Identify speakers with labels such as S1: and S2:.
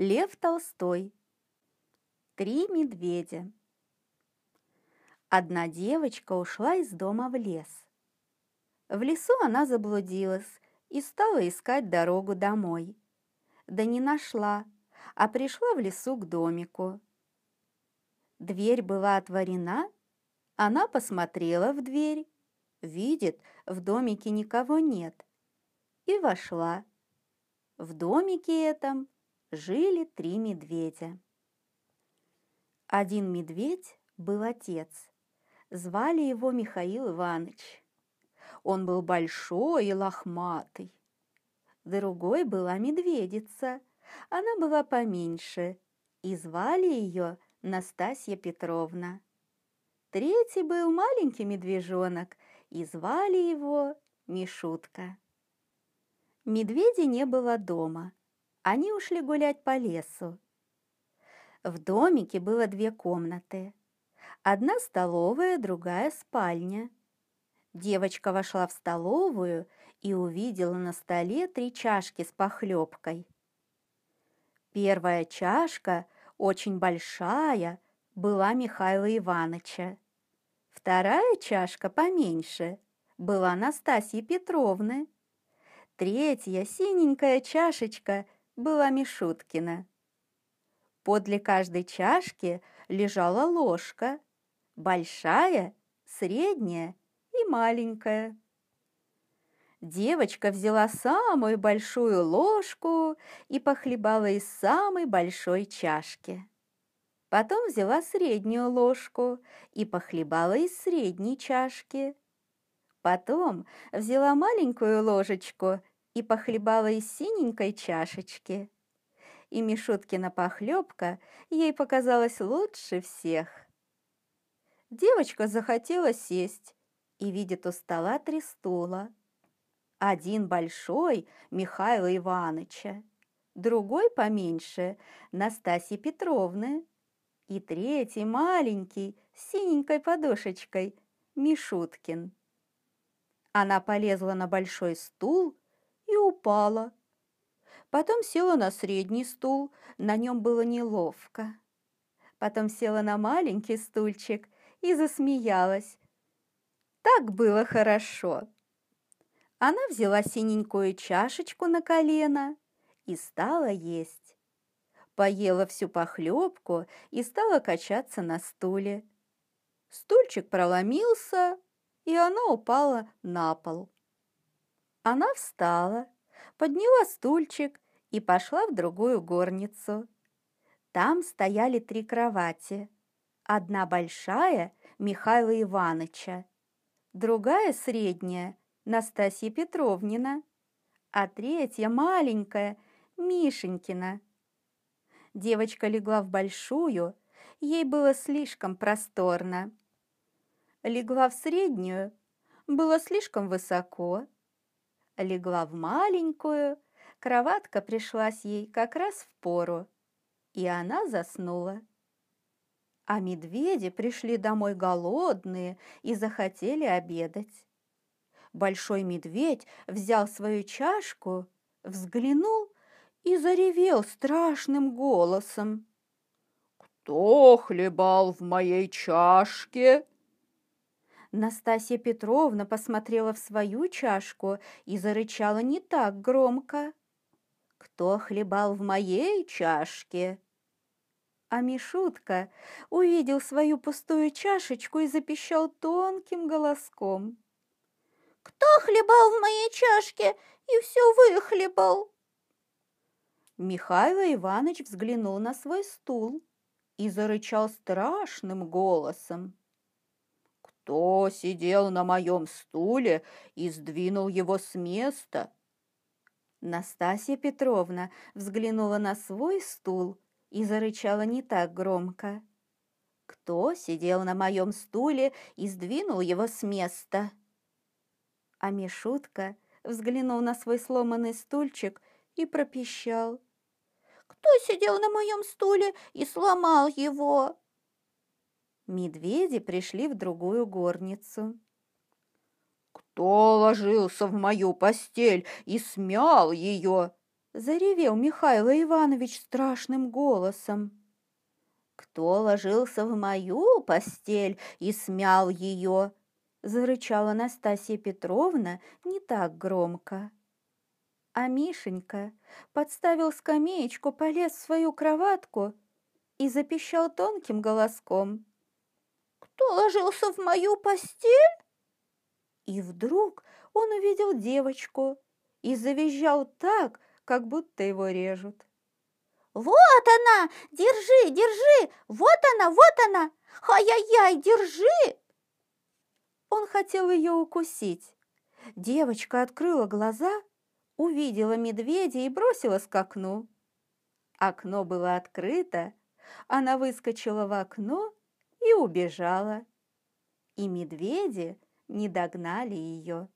S1: Лев Толстой. Три медведя. Одна девочка ушла из дома в лес. В лесу она заблудилась и стала искать дорогу домой. Да не нашла, а пришла в лесу к домику. Дверь была отворена, она посмотрела в дверь, видит, в домике никого нет, и вошла. В домике этом жили три медведя. Один медведь был отец. Звали его Михаил Иванович. Он был большой и лохматый. Другой была медведица. Она была поменьше, и звали ее Настасья Петровна. Третий был маленький медвежонок, и звали его Мишутка. Медведя не было дома. Они ушли гулять по лесу. В домике было две комнаты. Одна столовая, другая спальня. Девочка вошла в столовую и увидела на столе три чашки с похлебкой. Первая чашка, очень большая, была Михаила Ивановича. Вторая чашка поменьше была Настасьи Петровны. Третья синенькая чашечка была Мишуткина. Подле каждой чашки лежала ложка, большая, средняя и маленькая. Девочка взяла самую большую ложку и похлебала из самой большой чашки. Потом взяла среднюю ложку и похлебала из средней чашки. Потом взяла маленькую ложечку и похлебала из синенькой чашечки. И Мишуткина похлебка ей показалась лучше всех. Девочка захотела сесть и видит у стола три стула. Один большой Михаила Ивановича, другой поменьше Настасьи Петровны и третий маленький с синенькой подушечкой Мишуткин. Она полезла на большой стул упала. Потом села на средний стул, на нем было неловко. Потом села на маленький стульчик и засмеялась. Так было хорошо. Она взяла синенькую чашечку на колено и стала есть. Поела всю похлебку и стала качаться на стуле. Стульчик проломился, и она упала на пол. Она встала, подняла стульчик и пошла в другую горницу. Там стояли три кровати. Одна большая Михаила Ивановича, другая средняя Настасья Петровнина, а третья маленькая Мишенькина. Девочка легла в большую, ей было слишком просторно. Легла в среднюю, было слишком высоко легла в маленькую, кроватка пришлась ей как раз в пору, и она заснула. А медведи пришли домой голодные и захотели обедать. Большой медведь взял свою чашку, взглянул и заревел страшным голосом. «Кто хлебал в моей чашке?» Настасья Петровна посмотрела в свою чашку и зарычала не так громко. «Кто хлебал в моей чашке?» А Мишутка увидел свою пустую чашечку и запищал тонким голоском. «Кто хлебал в моей чашке и все выхлебал?» Михаил Иванович взглянул на свой стул и зарычал страшным голосом. Кто сидел на моем стуле и сдвинул его с места? Настасья Петровна взглянула на свой стул и зарычала не так громко. Кто сидел на моем стуле и сдвинул его с места? А Мишутка взглянул на свой сломанный стульчик и пропищал. Кто сидел на моем стуле и сломал его? Медведи пришли в другую горницу. «Кто ложился в мою постель и смял ее?» Заревел Михаил Иванович страшным голосом. «Кто ложился в мою постель и смял ее?» Зарычала Настасья Петровна не так громко. А Мишенька подставил скамеечку, полез в свою кроватку и запищал тонким голоском. «Кто ложился в мою постель?» И вдруг он увидел девочку и завизжал так, как будто его режут. «Вот она! Держи, держи! Вот она, вот она! Ай-яй-яй, держи!» Он хотел ее укусить. Девочка открыла глаза, увидела медведя и бросилась к окну. Окно было открыто, она выскочила в окно и убежала. И медведи не догнали ее.